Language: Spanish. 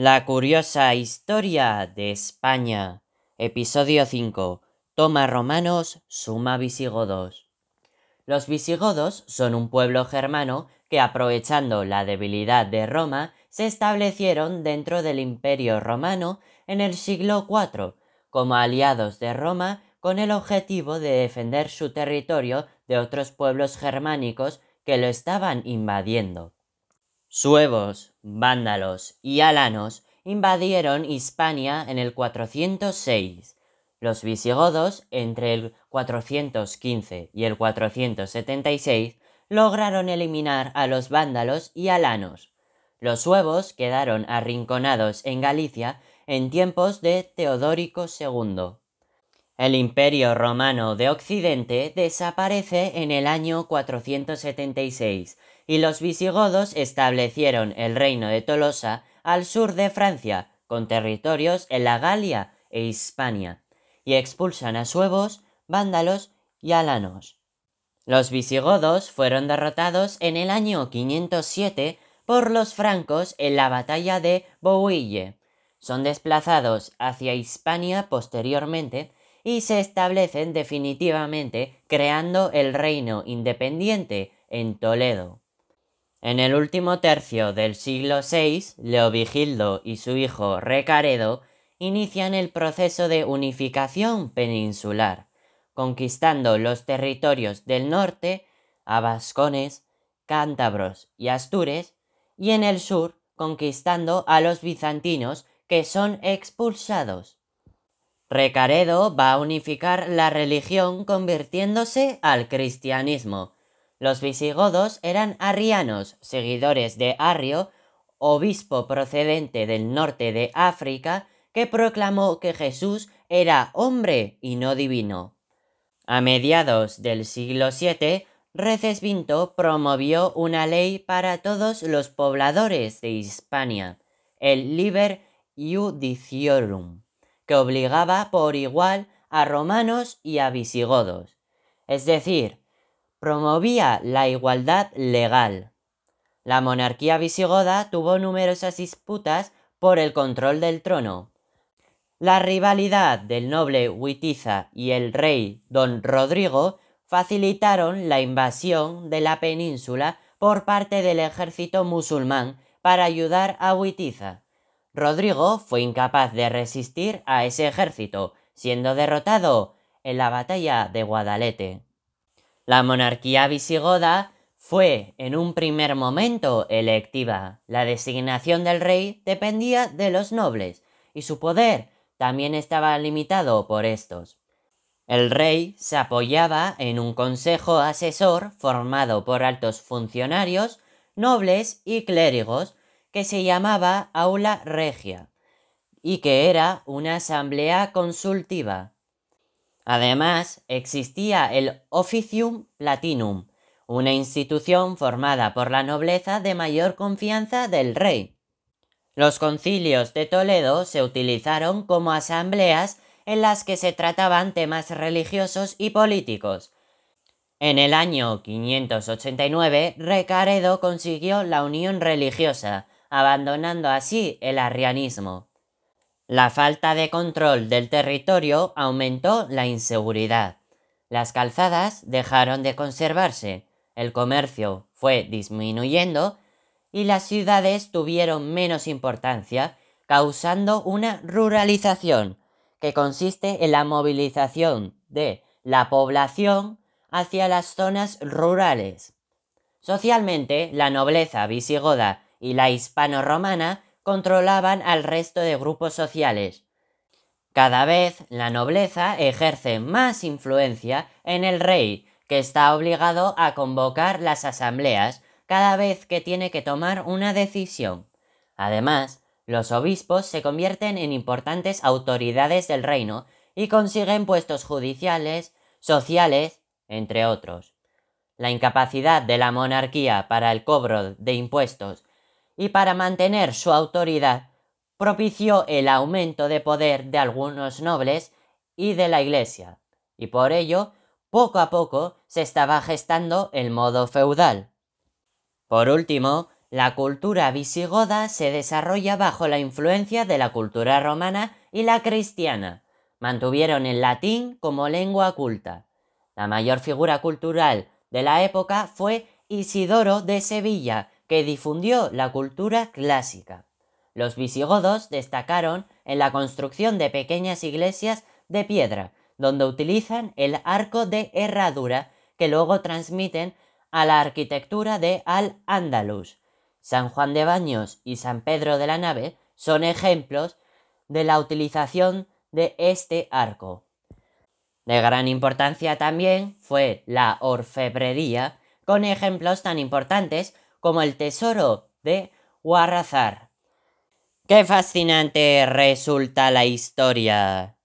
La curiosa historia de España. Episodio 5. Toma romanos, suma visigodos. Los visigodos son un pueblo germano que aprovechando la debilidad de Roma se establecieron dentro del imperio romano en el siglo IV como aliados de Roma con el objetivo de defender su territorio de otros pueblos germánicos que lo estaban invadiendo. Suevos, vándalos y alanos invadieron Hispania en el 406. Los visigodos, entre el 415 y el 476, lograron eliminar a los vándalos y alanos. Los suevos quedaron arrinconados en Galicia en tiempos de Teodórico II. El Imperio Romano de Occidente desaparece en el año 476 y los visigodos establecieron el reino de Tolosa al sur de Francia, con territorios en la Galia e Hispania, y expulsan a suevos, vándalos y alanos. Los visigodos fueron derrotados en el año 507 por los francos en la batalla de Bouille. Son desplazados hacia Hispania posteriormente y se establecen definitivamente creando el reino independiente en Toledo. En el último tercio del siglo VI, Leovigildo y su hijo Recaredo inician el proceso de unificación peninsular, conquistando los territorios del norte a vascones, cántabros y astures, y en el sur conquistando a los bizantinos que son expulsados. Recaredo va a unificar la religión convirtiéndose al cristianismo. Los visigodos eran arrianos, seguidores de Arrio, obispo procedente del norte de África, que proclamó que Jesús era hombre y no divino. A mediados del siglo VII, Recesvinto promovió una ley para todos los pobladores de Hispania, el Liber Iudiciorum que obligaba por igual a romanos y a visigodos, es decir, promovía la igualdad legal. La monarquía visigoda tuvo numerosas disputas por el control del trono. La rivalidad del noble Huitiza y el rey don Rodrigo facilitaron la invasión de la península por parte del ejército musulmán para ayudar a Huitiza. Rodrigo fue incapaz de resistir a ese ejército, siendo derrotado en la batalla de Guadalete. La monarquía visigoda fue en un primer momento electiva. La designación del rey dependía de los nobles y su poder también estaba limitado por estos. El rey se apoyaba en un consejo asesor formado por altos funcionarios, nobles y clérigos que se llamaba Aula Regia y que era una asamblea consultiva. Además, existía el Officium Platinum, una institución formada por la nobleza de mayor confianza del rey. Los concilios de Toledo se utilizaron como asambleas en las que se trataban temas religiosos y políticos. En el año 589, Recaredo consiguió la unión religiosa, abandonando así el arrianismo. La falta de control del territorio aumentó la inseguridad. Las calzadas dejaron de conservarse, el comercio fue disminuyendo y las ciudades tuvieron menos importancia, causando una ruralización, que consiste en la movilización de la población hacia las zonas rurales. Socialmente, la nobleza visigoda y la hispano-romana controlaban al resto de grupos sociales. Cada vez la nobleza ejerce más influencia en el rey, que está obligado a convocar las asambleas cada vez que tiene que tomar una decisión. Además, los obispos se convierten en importantes autoridades del reino y consiguen puestos judiciales, sociales, entre otros. La incapacidad de la monarquía para el cobro de impuestos y para mantener su autoridad propició el aumento de poder de algunos nobles y de la Iglesia, y por ello poco a poco se estaba gestando el modo feudal. Por último, La cultura visigoda se desarrolla bajo la influencia de la cultura romana y la cristiana. Mantuvieron el latín como lengua culta. La mayor figura cultural de la época fue Isidoro de Sevilla, que difundió la cultura clásica. Los visigodos destacaron en la construcción de pequeñas iglesias de piedra, donde utilizan el arco de herradura que luego transmiten a la arquitectura de Al-Ándalus. San Juan de Baños y San Pedro de la Nave son ejemplos de la utilización de este arco. De gran importancia también fue la orfebrería, con ejemplos tan importantes como el tesoro de Huarrazar. ¡Qué fascinante resulta la historia!